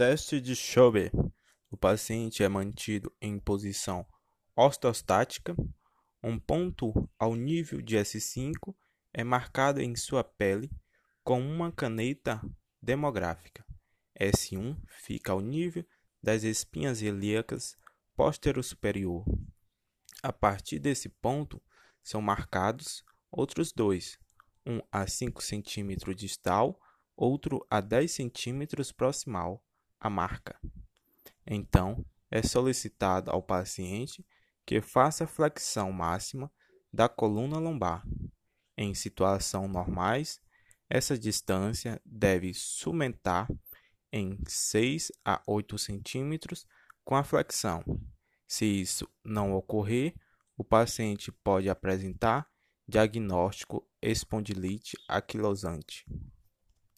teste de Schober, o paciente é mantido em posição ortostática. Um ponto ao nível de S5 é marcado em sua pele com uma caneta demográfica. S1 fica ao nível das espinhas ilíacas postero-superior. A partir desse ponto são marcados outros dois, um a 5 cm distal, outro a 10 cm proximal à marca. Então, é solicitado ao paciente que faça a flexão máxima da coluna lombar. Em situação normais, essa distância deve sumentar em 6 a 8 centímetros com a flexão. Se isso não ocorrer, o paciente pode apresentar diagnóstico espondilite aquilosante.